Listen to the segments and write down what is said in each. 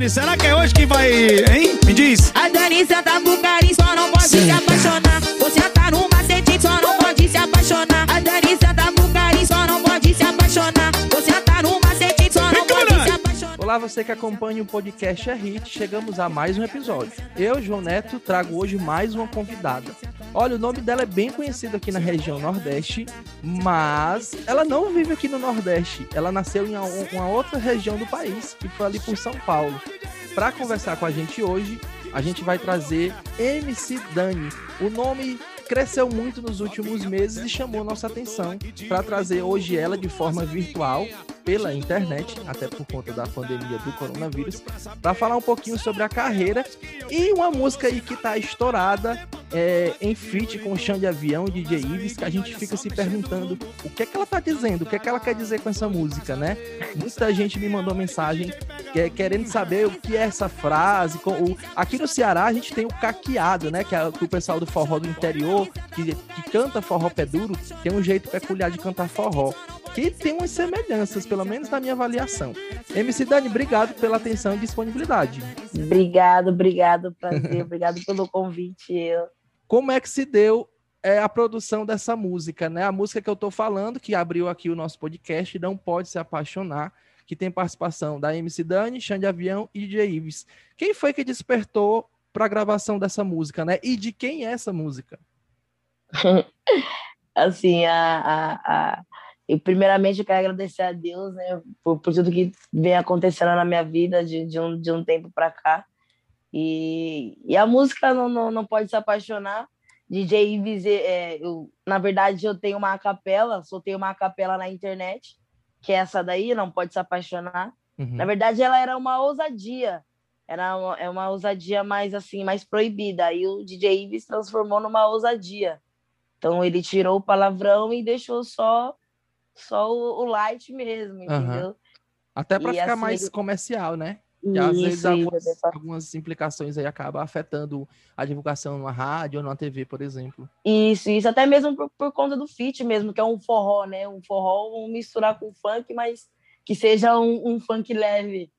Dani, será que é hoje que vai, hein? Me diz. A Dani senta pro carinho, só não pode se apaixonar. Você tá no macete, só não pode se apaixonar. A Dani senta pro carinho, só não pode se apaixonar. Você tá no macete, só não pode se apaixonar. Olá, você que acompanha o podcast É Hit, chegamos a mais um episódio. Eu, João Neto, trago hoje mais uma convidada. Olha, o nome dela é bem conhecido aqui na região Nordeste, mas ela não vive aqui no Nordeste. Ela nasceu em uma outra região do país, que foi ali por São Paulo. Para conversar com a gente hoje, a gente vai trazer MC Dani. O nome cresceu muito nos últimos meses e chamou nossa atenção para trazer hoje ela de forma virtual pela internet, até por conta da pandemia do coronavírus, para falar um pouquinho sobre a carreira e uma música aí que tá estourada é, em feat com o Chão de Avião e DJ Ives, que a gente fica se perguntando o que é que ela tá dizendo, o que é que ela quer dizer com essa música, né? Muita gente me mandou mensagem é, querendo saber o que é essa frase. O, aqui no Ceará a gente tem o caqueado, né? Que, é, o pessoal do forró do interior, que, que canta forró pé duro, tem um jeito peculiar de cantar forró que tem umas semelhanças, pelo menos na minha avaliação. MC Dani, obrigado pela atenção e disponibilidade. Obrigado, obrigado, prazer, obrigado pelo convite. Eu como é que se deu é, a produção dessa música, né? A música que eu estou falando, que abriu aqui o nosso podcast, Não Pode Se Apaixonar, que tem participação da MC Dani, Xande Avião e DJ Ives. Quem foi que despertou para a gravação dessa música, né? E de quem é essa música? assim, a, a, a... Eu, primeiramente, eu quero agradecer a Deus né, por, por tudo que vem acontecendo na minha vida de, de, um, de um tempo para cá. E, e a música não, não, não pode se apaixonar. DJ Ives, é, eu, na verdade, eu tenho uma capela, soltei uma capela na internet, que é essa daí, não pode se apaixonar. Uhum. Na verdade, ela era uma ousadia, era uma, é uma ousadia mais assim, mais proibida. Aí o DJ Ives transformou numa ousadia. Então ele tirou o palavrão e deixou só só o, o light mesmo, entendeu? Uhum. Até para ficar assim, mais comercial, né? E às isso, vezes algumas, isso, algumas, implicações aí acabam afetando a divulgação na rádio ou na TV, por exemplo. Isso, isso, até mesmo por, por conta do feat mesmo, que é um forró, né? Um forró, um misturar com funk, mas que seja um, um funk leve.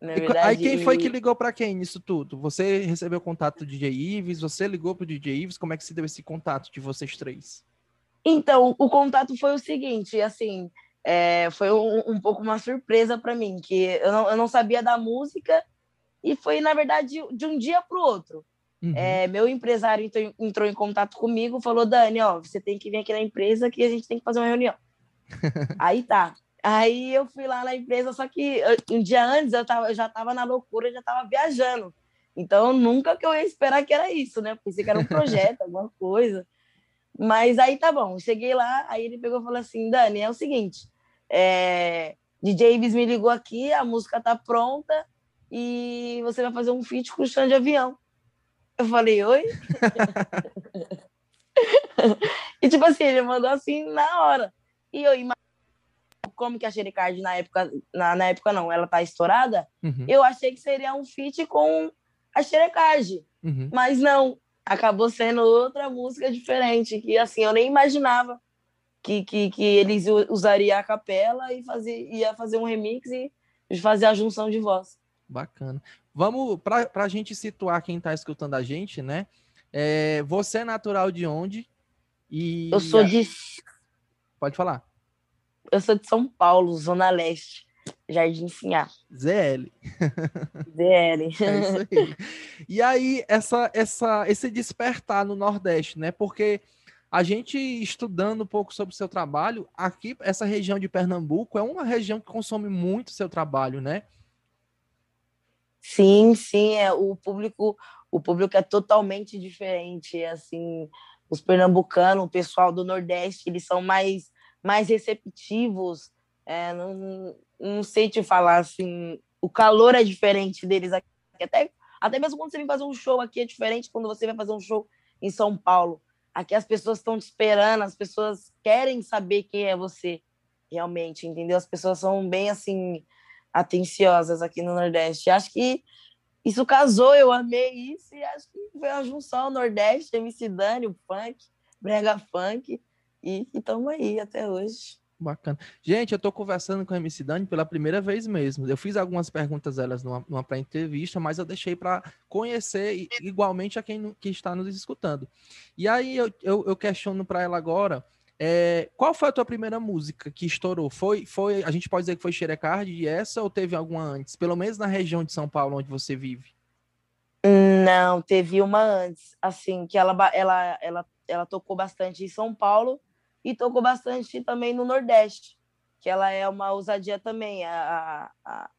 Verdade, aí quem foi que ligou para quem nisso tudo? Você recebeu contato do DJ Ives? Você ligou pro DJ Ives? Como é que se deu esse contato de vocês três? Então, o contato foi o seguinte, assim, é, foi um, um, pouco uma surpresa para mim, que eu não, eu não sabia da música e foi, na verdade, de um dia para o outro. Uhum. É, meu empresário entrou, entrou, em contato comigo, falou: Dani, ó, você tem que vir aqui na empresa que a gente tem que fazer uma reunião. Aí tá. Aí eu fui lá na empresa, só que um dia antes eu, tava, eu já estava na loucura, já estava viajando. Então nunca que eu ia esperar que era isso, né? Pensei que era um projeto, alguma coisa. Mas aí tá bom, cheguei lá, aí ele pegou e falou assim: Dani, é o seguinte, é, DJ Ives me ligou aqui, a música tá pronta e você vai fazer um feat com o chão de avião. Eu falei, oi? e tipo assim, ele mandou assim na hora. E eu imagino como que a Xerecard na época, na, na época não, ela tá estourada, uhum. eu achei que seria um feat com a Xerecard. Uhum. Mas não, acabou sendo outra música diferente, que assim, eu nem imaginava que, que, que eles usariam a capela e fazer, ia fazer um remix e fazer a junção de voz. Bacana. Vamos, para a gente situar quem está escutando a gente, né? É, você é natural de onde? E eu sou de. Pode falar. Eu sou de São Paulo, Zona Leste, Jardim Sinhá. ZL. ZL. É isso aí. E aí, essa, essa, esse despertar no Nordeste, né? Porque a gente estudando um pouco sobre o seu trabalho, aqui, essa região de Pernambuco é uma região que consome muito seu trabalho, né? Sim, sim, é o público, o público é totalmente diferente, assim, os pernambucanos, o pessoal do Nordeste, eles são mais mais receptivos, é, não, não sei te falar assim, o calor é diferente deles aqui, até até mesmo quando você vem fazer um show aqui é diferente quando você vai fazer um show em São Paulo. Aqui as pessoas estão te esperando, as pessoas querem saber quem é você realmente, entendeu? As pessoas são bem assim atenciosas aqui no Nordeste. Acho que isso casou, eu amei isso e acho que foi a junção Nordeste, MC Dani, o funk, brega funk e estamos aí até hoje. Bacana. Gente, eu tô conversando com a MC Dani pela primeira vez mesmo. Eu fiz algumas perguntas elas numa, numa pré-entrevista, mas eu deixei para conhecer igualmente a quem, que está nos escutando. E aí eu, eu, eu questiono para ela agora, é, qual foi a tua primeira música que estourou? Foi, foi, a gente pode dizer que foi Xerecard e essa ou teve alguma antes? Pelo menos na região de São Paulo onde você vive. Não, teve uma antes, assim, que ela, ela, ela, ela tocou bastante em São Paulo e tocou bastante também no Nordeste, que ela é uma ousadia também, a, a,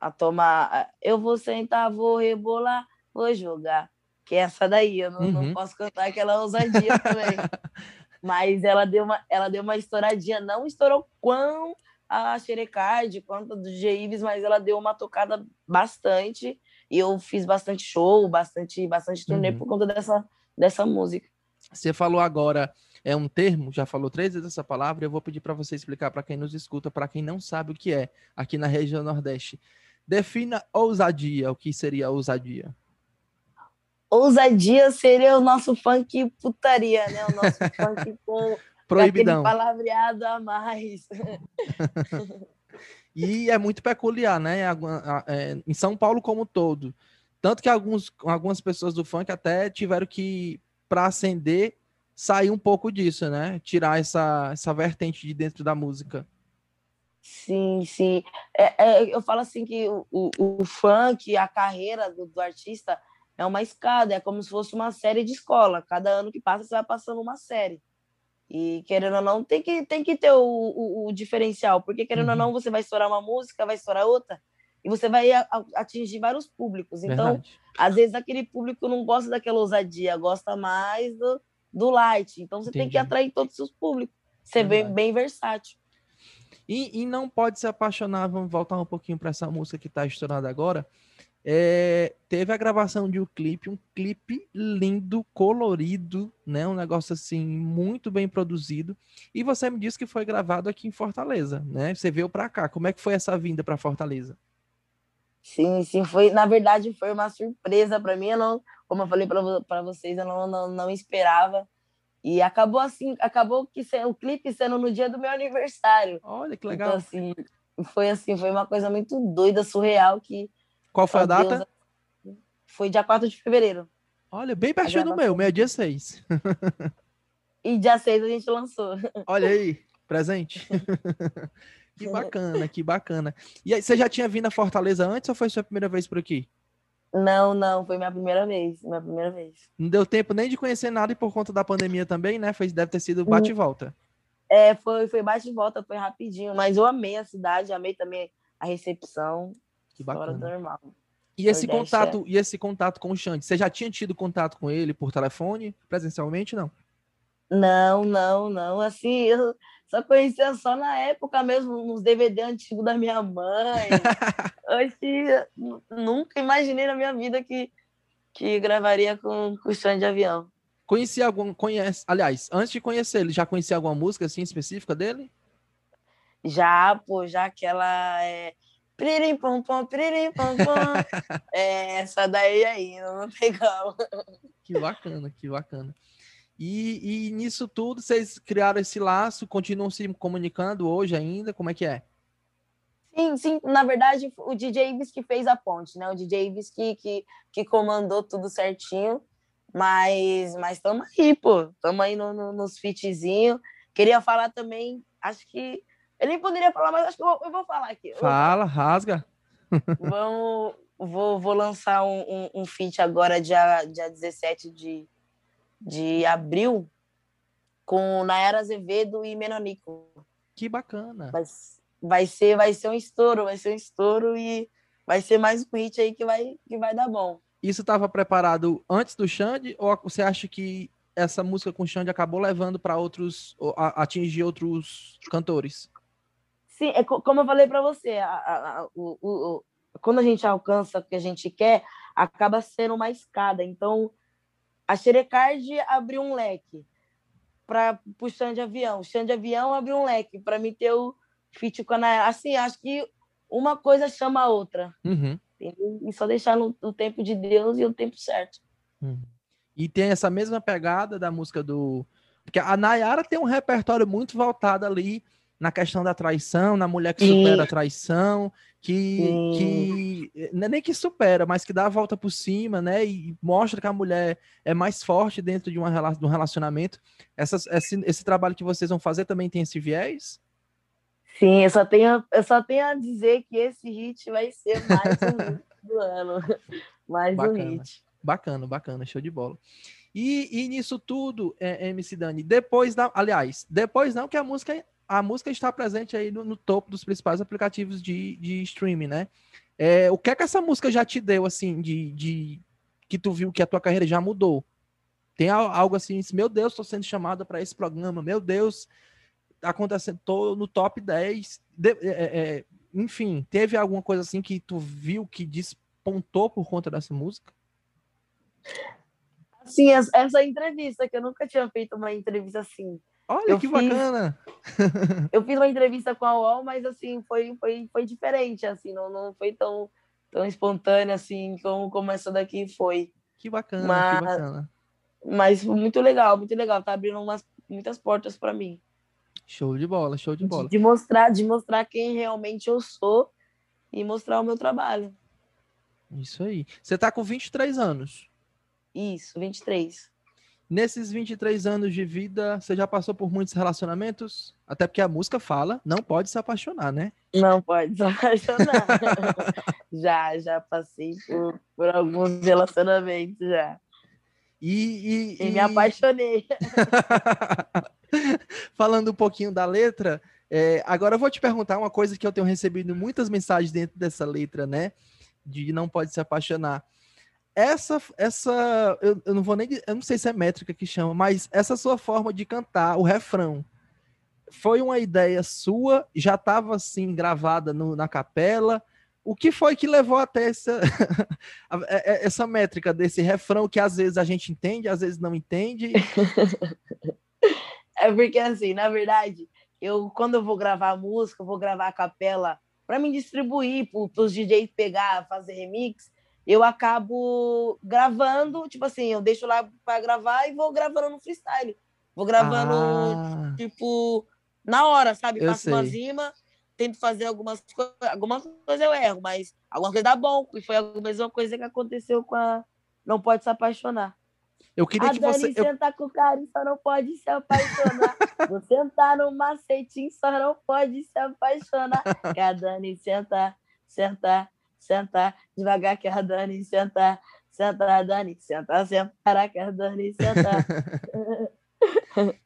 a, tomar. a- Eu vou sentar, vou rebolar, vou jogar. Que é essa daí, eu não, não Uhum. posso cantar aquela ousadia também. Mas ela deu uma, ela deu uma estouradinha, não estourou quão a Xerecard, quanto a do DJ Ives, mas ela deu uma tocada bastante. E eu fiz bastante show, bastante, bastante turnê Uhum. por conta dessa, dessa música. Você falou agora, é um termo, já falou três vezes essa palavra, eu vou pedir para você explicar para quem nos escuta, para quem não sabe o que é, aqui na região Nordeste. Defina ousadia, o que seria ousadia? Ousadia seria o nosso funk putaria, né? O nosso funk com Proibidão. palavreado a mais. E é muito peculiar, né? É, Em São Paulo como um todo. Tanto que alguns, algumas pessoas do funk até tiveram que, para acender, sair um pouco disso, né? Tirar essa, essa vertente de dentro da música. Sim, sim. É, é, eu falo assim que o, o, o funk, a carreira do, do artista é uma escada, é como se fosse uma série de escola. Cada ano que passa, você vai passando uma série. E querendo ou não, tem que, tem que ter o, o, o diferencial, porque querendo ou Uhum. não, você vai estourar uma música, vai estourar outra, e você vai a- a- atingir vários públicos. Então, Verdade. às vezes aquele público não gosta daquela ousadia, gosta mais do, do light. Então você tem que Entendi. atrair todos os seus públicos. Ser bem, bem versátil. E, e não pode se apaixonar, vamos voltar um pouquinho para essa música que está estourada agora. É, teve a gravação de um clipe, um clipe lindo, colorido, né? Um negócio assim muito bem produzido. E você me disse que foi gravado aqui em Fortaleza, né? Você veio para cá. Como é que foi essa vinda para Fortaleza? Sim, sim, foi, na verdade, foi uma surpresa para mim, eu não, como eu falei para vocês, eu não, não, não esperava. E acabou assim, acabou que o clipe sendo no dia do meu aniversário. Olha que Então, legal. assim, foi assim, foi uma coisa muito doida, surreal, que Qual foi a ó Deus, data? foi dia 4 de fevereiro. Olha, bem pertinho do meu, meio dia 6. E dia 6 a gente lançou. Olha aí, presente. que bacana, que bacana. E aí, você já tinha vindo a Fortaleza antes ou foi sua primeira vez por aqui? Não, não, foi minha primeira vez, minha primeira vez. Não deu tempo nem de conhecer nada e por conta da pandemia também, né? Foi, deve ter sido bate e volta. É, foi, foi bate e volta, foi rapidinho, mas eu amei a cidade, amei também a recepção, Que bacana. normal. E esse Nordeste, é. contato, e esse contato com o Xande, você já tinha tido contato com ele por telefone, presencialmente, não? Não, não, não. Assim, eu só conhecia só na época mesmo, nos DVD antigos da minha mãe. Nu- nunca imaginei na minha vida que, que gravaria com, com o chão de avião. Conhecia algum, conhece, aliás, antes de conhecer ele, já conhecia alguma música assim específica dele? Já, pô, já aquela é, Piririm pom pom, piririm pom pom. É, essa daí aí, não tem como. Que bacana, que bacana. E, e nisso tudo, vocês criaram esse laço, continuam se comunicando hoje ainda? Como é que é? Sim, sim, na verdade, o DJ Ives que fez a ponte, né? O DJ Ives que, que, que comandou tudo certinho. Mas mas estamos aí, pô. Estamos aí no, no, nos fitzinhos. Queria falar também, acho que. Eu nem poderia falar, mas acho que eu vou, eu vou falar aqui. Eu- Fala, rasga. Vamos, vou, vou lançar um, um, um feat agora, dia, dia 17 de, de abril, com Nayara Azevedo e Menonico. Que bacana. Vai, vai, ser, vai ser um estouro, vai ser um estouro e vai ser mais um hit aí que vai, que vai dar bom. Isso estava preparado antes do Xande ou você acha que essa música com o Xande acabou levando para outros, a- atingir outros cantores? Sim, é co- como eu falei para você, a- a- a- o- o- quando a gente alcança o que a gente quer, acaba sendo uma escada. Então, a Xerecard abriu um leque para o Xande de Avião. O Xande de Avião abriu um leque para mim ter o feat com a Nayara. Assim, acho que uma coisa chama a outra. Uhum. E só deixar no, no tempo de Deus e o tempo certo. Uhum. E tem essa mesma pegada da música do. Porque a Nayara tem um repertório muito voltado ali na questão da traição, na mulher que supera a traição, que, é nem que supera, mas que dá a volta por cima, né? E mostra que a mulher é mais forte dentro de, uma, de um relacionamento. Essas, esse, esse trabalho que vocês vão fazer também tem esse viés? Sim, eu só tenho, eu só tenho a dizer que esse hit vai ser mais um hit do ano. Mais bacana, um hit. Bacana, bacana, show de bola. E, e nisso tudo, é, MC Dani, depois da. Aliás, depois não, que a música, a música está presente aí no, no topo dos principais aplicativos de, de streaming, né? É, o que é que essa música já te deu, assim, de, de que tu viu que a tua carreira já mudou? Tem algo assim, meu Deus, estou sendo chamada para esse programa, meu Deus, acontecendo, tô no top 10. De, é, é, enfim, teve alguma coisa assim que tu viu que despontou por conta dessa música? Sim, essa entrevista, que eu nunca tinha feito uma entrevista assim. Olha eu que fiz, bacana! eu fiz uma entrevista com a UOL, mas assim, foi, foi, foi diferente, assim, não, não foi tão, tão espontânea assim como, como essa daqui foi. Que bacana, mas, que bacana. Mas muito legal, muito legal. Tá abrindo umas, muitas portas para mim. Show de bola, show de bola. De, de, mostrar, de mostrar quem realmente eu sou e mostrar o meu trabalho. Isso aí. Você tá com 23 anos. Isso, 23. Nesses 23 anos de vida, você já passou por muitos relacionamentos? Até porque a música fala, não pode se apaixonar, né? Não pode se apaixonar. já, já passei por, por alguns relacionamentos já. E, e, e... me apaixonei. Falando um pouquinho da letra, é, agora eu vou te perguntar uma coisa que eu tenho recebido muitas mensagens dentro dessa letra, né? De não pode se apaixonar essa, essa eu, eu, não vou nem, eu não sei se é métrica que chama, mas essa sua forma de cantar o refrão foi uma ideia sua, já estava assim gravada no, na capela. O que foi que levou até essa, é, é, essa métrica desse refrão que às vezes a gente entende, às vezes não entende? é porque assim, na verdade, eu quando eu vou gravar música, eu vou gravar a capela para me distribuir para os DJs pegar, fazer remix eu acabo gravando, tipo assim, eu deixo lá para gravar e vou gravando no freestyle. Vou gravando, ah, tipo, na hora, sabe? Faço uma rima, tento fazer algumas coisas, algumas coisas eu erro, mas alguma coisa dá bom. E foi a mesma coisa que aconteceu com a Não Pode Se Apaixonar. Eu queria a que Dani você. Senta eu... com o carinho, só não pode se apaixonar. Vou sentar no macetinho, só não pode se apaixonar. Que a Dani senta, senta, sentar, devagar que a Dani sentar, sentar, Dani, sentar, sentar, que a Dani sentar.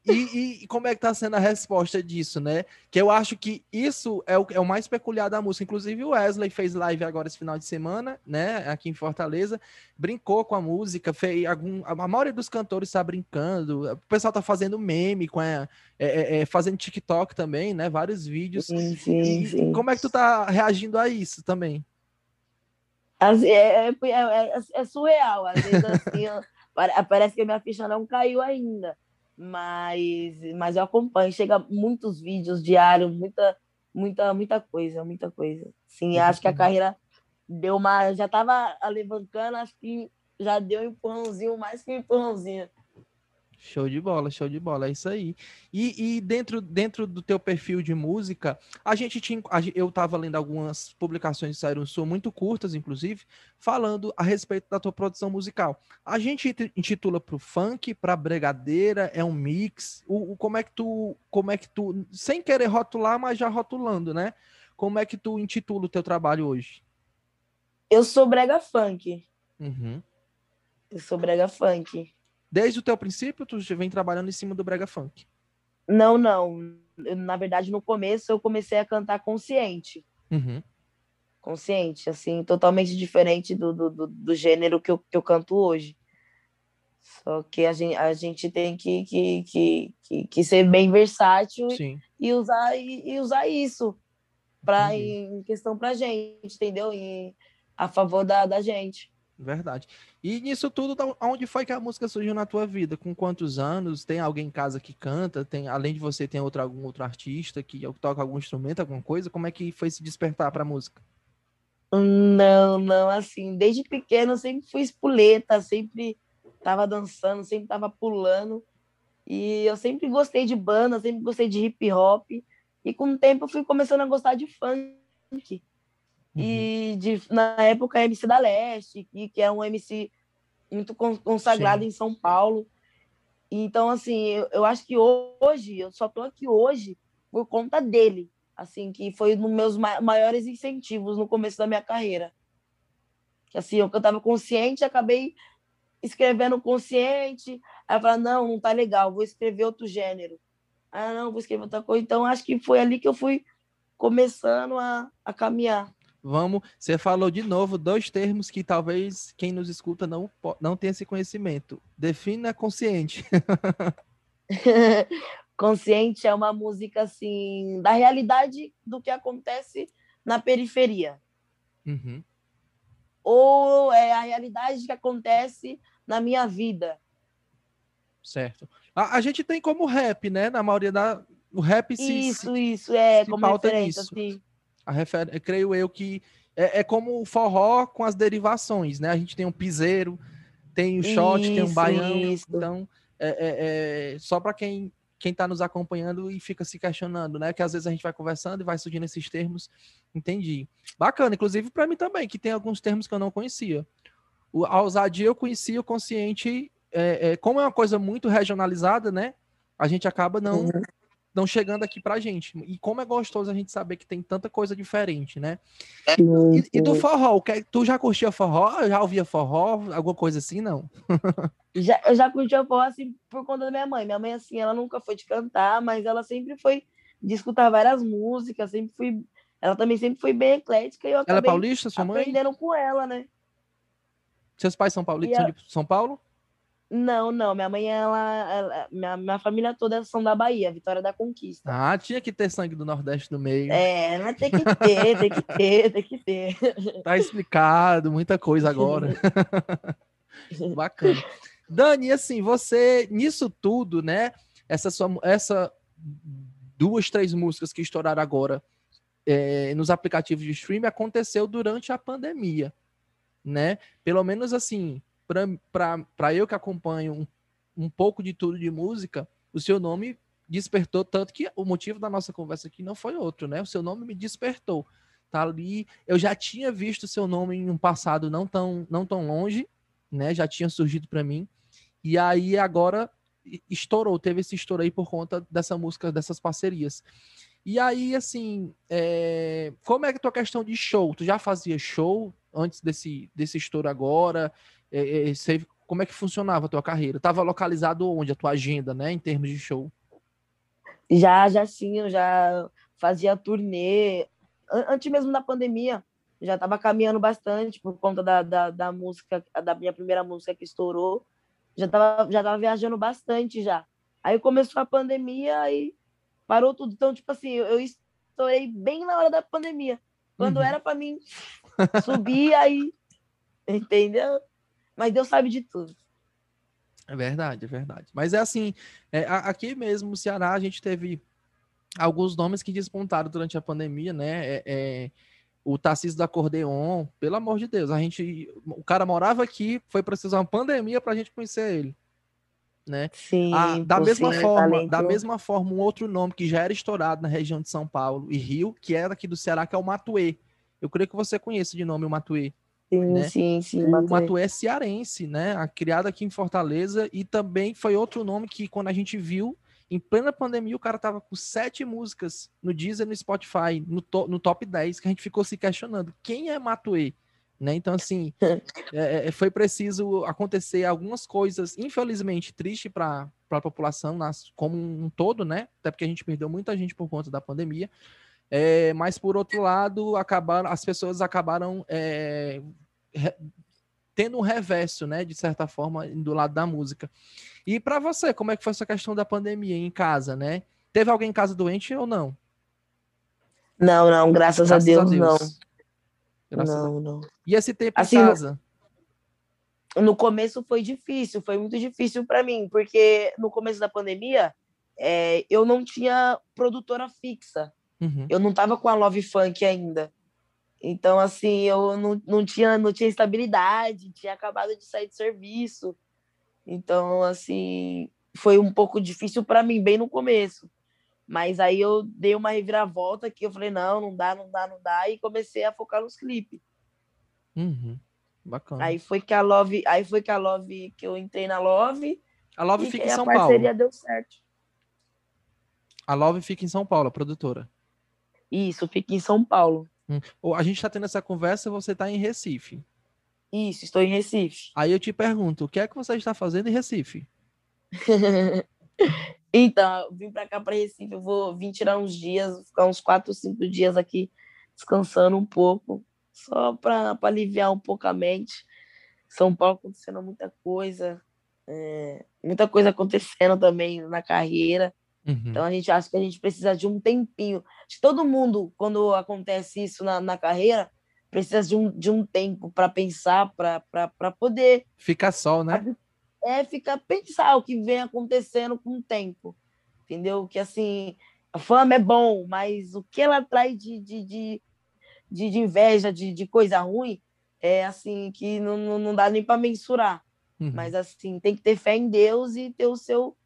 e, e, como é que tá sendo a resposta disso, né? Que eu acho que isso é o, é o mais peculiar da música. Inclusive, o Wesley fez live agora esse final de semana, né? Aqui em Fortaleza, brincou com a música, fez algum. A maioria dos cantores está brincando, o pessoal tá fazendo meme com a, é, é, é, fazendo TikTok também, né? Vários vídeos. Sim, sim, sim. Como é que tu tá reagindo a isso também? É, é, é, é, surreal, às vezes assim, parece que a minha ficha não caiu ainda, mas, mas eu acompanho, chega muitos vídeos diários, muita, muita, muita coisa, muita coisa. Sim, acho que a carreira deu uma, já estava alavancando, acho que já deu um empurrãozinho, mais que um empurrãozinho. Show de bola, show de bola, é isso aí. E, e dentro, dentro do teu perfil de música, a gente tinha. Eu estava lendo algumas publicações de Saíram Sul, muito curtas, inclusive, falando a respeito da tua produção musical. A gente intitula para o funk, para bregadeira, é um mix. O, o, como é que tu. Como é que tu. Sem querer rotular, mas já rotulando, né? Como é que tu intitula o teu trabalho hoje? Eu sou brega funk. Uhum. Eu sou brega funk. Desde o teu princípio, tu vem trabalhando em cima do brega funk? Não, não. Eu, na verdade, no começo eu comecei a cantar consciente. Uhum. Consciente, assim, totalmente diferente do, do, do, do gênero que eu, que eu canto hoje. Só que a gente, a gente tem que, que, que, que, que ser bem versátil e usar, e, e, usar isso pra, em questão pra gente, entendeu? E a favor da, da gente. Verdade. E nisso tudo, onde foi que a música surgiu na tua vida? Com quantos anos? Tem alguém em casa que canta? Tem, além de você, tem outro, algum outro artista que toca algum instrumento, alguma coisa? Como é que foi se despertar para música? Não, não, assim, desde pequeno sempre fui espoleta, sempre tava dançando, sempre tava pulando. E eu sempre gostei de banda, sempre gostei de hip hop. E com o tempo eu fui começando a gostar de funk. Uhum. E de, na época, MC da Leste, que, que é um MC muito con- consagrado Sim. em São Paulo. Então, assim, eu, eu acho que hoje, eu só tô aqui hoje por conta dele, assim, que foi um dos meus ma- maiores incentivos no começo da minha carreira. Que, assim, eu cantava consciente, acabei escrevendo consciente, aí eu falei, não, não tá legal, vou escrever outro gênero. Ah, não, vou escrever outra coisa. Então, acho que foi ali que eu fui começando a, a caminhar. Vamos, você falou de novo dois termos que talvez quem nos escuta não, não tenha esse conhecimento. Defina consciente. Consciente é uma música assim da realidade do que acontece na periferia, Uhum. ou é a realidade que acontece na minha vida. Certo. A, a gente tem como rap, né? Na maioria da. O rap se. se- Isso, isso é se como referência, nisso. assim. A refer... creio eu que é, é como o forró com as derivações, né? A gente tem um piseiro, tem o shot, tem um Isso, baião. isso. Então, é, é- é só para quem quem está nos acompanhando e fica se questionando, né? Que às vezes a gente vai conversando e vai surgindo esses termos. Entendi. Bacana, inclusive para mim também, que tem alguns termos que eu não conhecia. O, a ousadia eu conhecia, o consciente, é, é, como é uma coisa muito regionalizada, né? A gente acaba não, Uhum. Não chegando aqui pra gente. E como é gostoso a gente saber que tem tanta coisa diferente, né? E, e do forró, o que- tu já curtia forró? Já ouvia forró? Alguma coisa assim, não? Já, eu já curti a forró assim por conta da minha mãe. Minha mãe, assim, ela nunca foi de cantar, mas ela sempre foi de escutar várias músicas, sempre fui. Ela também sempre foi bem eclética e eu Ela é acabei paulista, sua mãe? aprendendo com ela, né? Seus pais são paulistas? São de São Paulo? Não, não. Minha mãe, ela, ela- minha, minha família toda são da Bahia, Vitória da Conquista. Ah, tinha que ter sangue do Nordeste no meio. É, mas tem que ter, tem que ter, tem que ter. Tá explicado, muita coisa agora. Bacana. Dani, assim, você, nisso tudo, né? Essa sua, essa duas, três músicas que estouraram agora é, nos aplicativos de streaming aconteceu durante a pandemia, né? Pelo menos assim, para eu que acompanho um, um pouco de tudo de música, o seu nome despertou tanto que o motivo da nossa conversa aqui não foi outro, né? O seu nome me despertou. Tá ali, eu já tinha visto seu nome em um passado não tão, não tão longe, né? Já tinha surgido para mim. E aí agora estourou, teve esse estouro aí por conta dessa música, dessas parcerias. E aí, assim, é, como é que a tua questão de show? Tu já fazia show antes desse, desse estouro agora? É, é, você- como é que funcionava a tua carreira? Tava localizado onde a tua agenda, né, em termos de show? Já, já sim, eu já fazia turnê. An- Antes mesmo da pandemia, já estava caminhando bastante por conta da, da, da música, da minha primeira música que estourou. Já estava já tava viajando bastante já. Aí começou a pandemia e parou tudo. Então, tipo assim, eu, eu estourei bem na hora da pandemia. Quando Uhum. era para mim subir, aí. Entendeu? Mas Deus sabe de tudo. É verdade, é verdade. Mas é assim, é, a- aqui mesmo no Ceará a gente teve alguns nomes que despontaram durante a pandemia, né? É, é, o Tarcísio do Acordeon, pelo amor de Deus, a gente, o cara morava aqui, foi precisar uma pandemia pra gente conhecer ele, né? Sim. Ah, da mesma sim, forma, talento. da mesma forma, um outro nome que já era estourado na região de São Paulo e Rio, que era aqui do Ceará, que é o Matuê. Eu creio que você conhece de nome o Matuê. Sim, né? sim, sim. O Matuê. Matuê é cearense, né? A- Criado aqui em Fortaleza e também foi outro nome que quando a gente viu em plena pandemia o cara tava com sete músicas no Deezer, no Spotify, no, to- no top 10, que a gente ficou se questionando quem é Matuê, né? Então assim é, é, foi preciso acontecer algumas coisas, infelizmente triste para a população nas, como um todo, né? Até porque a gente perdeu muita gente por conta da pandemia. É, mas por outro lado, acabaram, as pessoas acabaram é, re- tendo um reverso, né, de certa forma, do lado da música. E para você, como é que foi essa questão da pandemia em casa, né? Teve alguém em casa doente ou não? Não, não, graças, a Deus, não. Graças a- Não, não. E esse tempo Assim, em no- casa? No começo foi difícil, foi muito difícil para mim, porque no começo da pandemia é, eu não tinha produtora fixa, Uhum. eu não tava com a Love Funk ainda. Então, assim, eu não, não, tinha, não tinha estabilidade, tinha acabado de sair de serviço. Então, assim, foi um pouco difícil para mim, bem no começo. Mas aí eu dei uma reviravolta que eu falei, não, não dá, não dá, não dá, e comecei a focar nos clipes. Uhum. Bacana. Aí foi que a Love, aí foi que a Love, que eu entrei na Love, a Love fica em São a parceria Paulo. deu certo. A Love fica em São Paulo, a produtora. Isso, fica em São Paulo. Ou A gente tá tendo essa conversa, você tá em Recife. Isso, estou em Recife. Aí eu te pergunto, o que é que você está fazendo em Recife? então, eu vim para cá para Recife, eu vou vir tirar uns dias, ficar uns quatro, cinco dias aqui descansando um pouco, só para aliviar um pouco a mente. São Paulo acontecendo muita coisa, é, muita coisa acontecendo também na carreira. Uhum. Então a gente acha que a gente precisa de um tempinho. Acho que todo mundo, quando acontece isso na, na carreira, precisa de um, de um tempo para pensar, para poder Fica sol, né? é ficar pensar o que vem acontecendo com o tempo. Entendeu? Que assim, a fama é bom, mas o que ela traz de, de, de, de, de inveja, de, de coisa ruim, é assim, que não, não, não dá nem para mensurar. Uhum. Mas assim, tem que ter fé em Deus e ter o seu,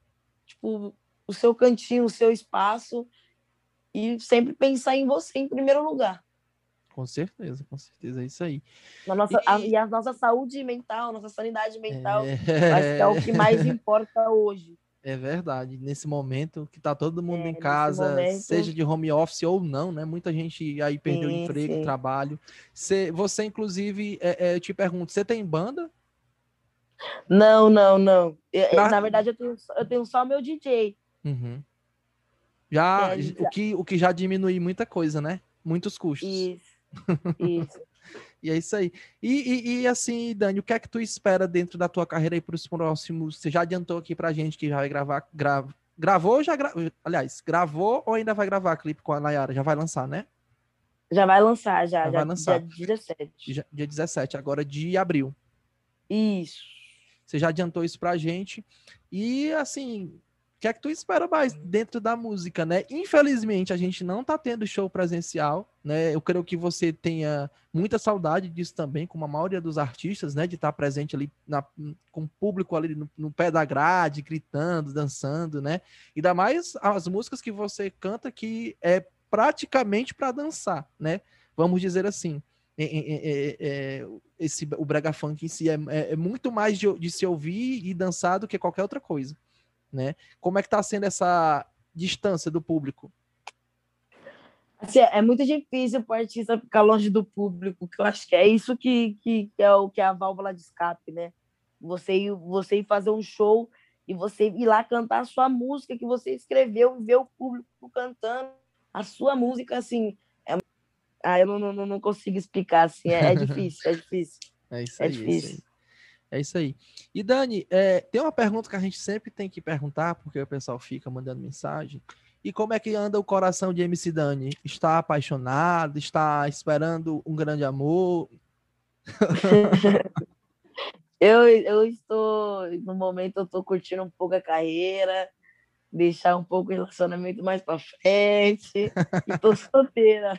tipo, o seu cantinho, o seu espaço e sempre pensar em você em primeiro lugar. Com certeza, com certeza, é isso aí. Na nossa, a, E- e a nossa saúde mental, nossa sanidade mental, É... acho que é o que mais importa hoje. É verdade. Nesse momento que tá todo mundo É, em casa, momento- seja de home office ou não, né? Muita gente aí perdeu Sim, emprego, sim. trabalho. Cê- você, inclusive, é, é, eu te pergunto, você tem banda? Não, não, não. Eu- Pra- Na verdade, eu tenho, eu tenho só meu DJ. Uhum. Já, É, o, já. que, o que já diminui muita coisa, né? Muitos custos. Isso. Isso. E é isso aí. E, e, e, assim, Dani, o que é que tu espera dentro da tua carreira aí para os próximos? Você já adiantou aqui pra gente que já vai gravar. Gra... Gravou ou já gra... Aliás, gravou ou ainda vai gravar clipe com a Nayara? Já vai lançar, né? Já vai lançar, já. Já já vai lançar. Dia 17. Dia dia 17, agora de abril. Isso. Você já adiantou isso pra gente. E assim, que é que tu espera mais dentro da música, né? Infelizmente, a gente não tá tendo show presencial, né? Eu creio que você tenha muita saudade disso também, como a maioria dos artistas, né? De estar presente ali na- com o público ali no, no pé da grade, gritando, dançando, né? Ainda mais as músicas que você canta que é praticamente para dançar, né? Vamos dizer assim. É- é- é- é- esse, o brega funk em si é, é- é muito mais de, de se ouvir e dançar do que qualquer outra coisa, né? Como é que tá sendo essa distância do público? Assim, é muito difícil para o artista ficar longe do público, que eu acho que é isso que, que, que é o que é a válvula de escape, né? Você ir, você ir fazer um show e você ir lá cantar a sua música que você escreveu e ver o público cantando a sua música, assim. É... Ah, eu não, não, não consigo explicar, assim, é, é difícil, é difícil. É isso É aí, é isso aí. É isso aí. E Dani, é, tem uma pergunta que a gente sempre tem que perguntar, porque o pessoal fica mandando mensagem. E como é que anda o coração de MC Dani? Está apaixonado? Está esperando um grande amor? Eu, eu estou, no momento, eu estou curtindo um pouco a carreira, deixar um pouco o relacionamento mais para frente, estou solteira.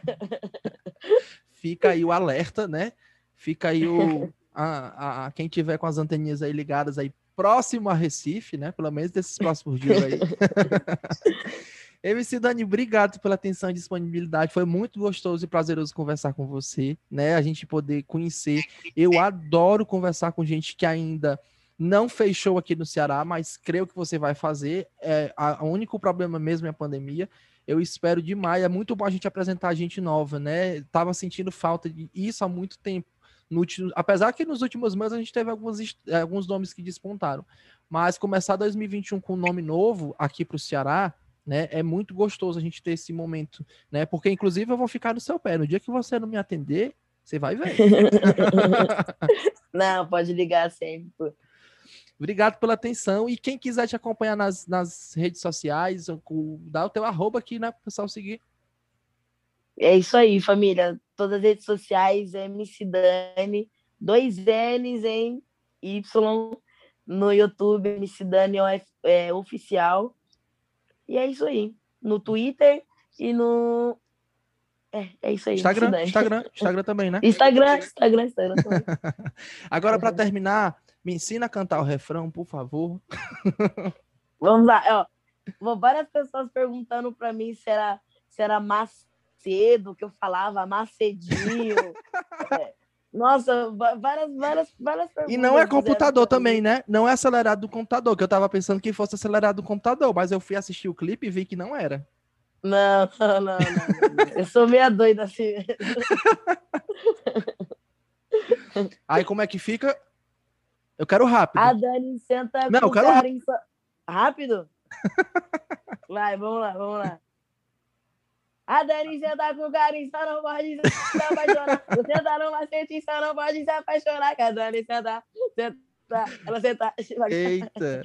Fica aí o alerta, né? Fica aí o. A, a- quem tiver com as anteninhas aí ligadas aí próximo a Recife, né? Pelo menos desses próximos dias aí. MC Dani, obrigado pela atenção e disponibilidade. Foi muito gostoso e prazeroso conversar com você, né? A gente poder conhecer. Eu adoro conversar com gente que ainda não fez show aqui no Ceará, mas creio que você vai fazer. É, a- o único problema mesmo é a pandemia. Eu espero demais. É muito bom a gente apresentar gente nova, né? Tava sentindo falta de isso há muito tempo. No apesar que nos últimos meses a gente teve alguns, eh, alguns nomes que despontaram. Mas começar 2021 com um nome novo aqui para o Ceará, né? É muito gostoso a gente ter esse momento, né? Porque, inclusive, eu vou ficar no seu pé. No dia que você não me atender, você vai ver. Não, pode ligar sempre. Obrigado pela atenção. E quem quiser te acompanhar nas, nas redes sociais, dá o teu arroba aqui, né? Para o pessoal seguir. É isso aí, família. Todas as redes sociais, MC Dani, dois N's em Y, no YouTube, MC Dani é, Oficial. E é isso aí. No Twitter e no. É, é isso aí. Instagram. Instagram, Instagram também, né? Instagram, Instagram, Instagram. também. Agora, para terminar, me ensina a cantar o refrão, por favor. Vamos lá, ó. várias pessoas perguntando para mim se era, se era Macedo, que eu falava, Macedinho. é, nossa, várias, várias, várias perguntas. E não é computador também, né? Não é acelerado do computador, que eu tava pensando que fosse acelerado do computador, mas eu fui assistir o clipe e vi que não era. Não, não, não. não. eu sou meia doida assim. Aí como é que fica? Eu quero rápido. A Dani senta não, eu quero rápido. Rápido? Vai, vamos lá, vamos lá. A Dani senta com carinho, só não pode se apaixonar. Você tá numa macete, só não pode se apaixonar. Que a Dani senta, senta, ela senta. Eita.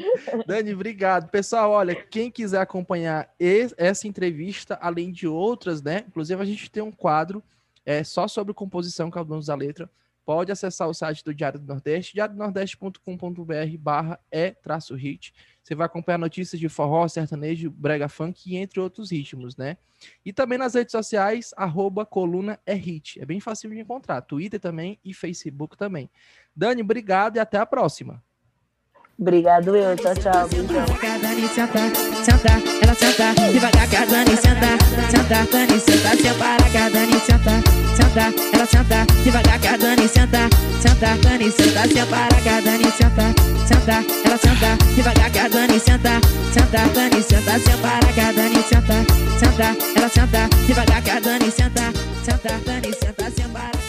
Dani, obrigado. Pessoal, olha, quem quiser acompanhar essa entrevista, além de outras, né? Inclusive, a gente tem um quadro é, só sobre composição, que é o da letra pode acessar o site do Diário do Nordeste, diariodonordeste.com.br barra e-hit. Você vai acompanhar notícias de forró, sertanejo, brega funk e entre outros ritmos, né? E também nas redes sociais, arroba coluna é hit. É bem fácil de encontrar. Twitter também e Facebook também. Dani, obrigado e até a próxima. Obrigado eu, tchau, tchau. Beijão. Senta, senta, ela senta, devagar, Dani, senta, senta, Dani, senta, separa, Dani, senta, senta, ela senta, devagar, Dani, senta, senta, Dani, senta, separa, Dani, senta, senta, senta, devagar, Dani, senta, senta, Dani, senta, separa, Dani, senta, senta, ela senta, devagar, Dani, senta, senta, Dani, senta, separa.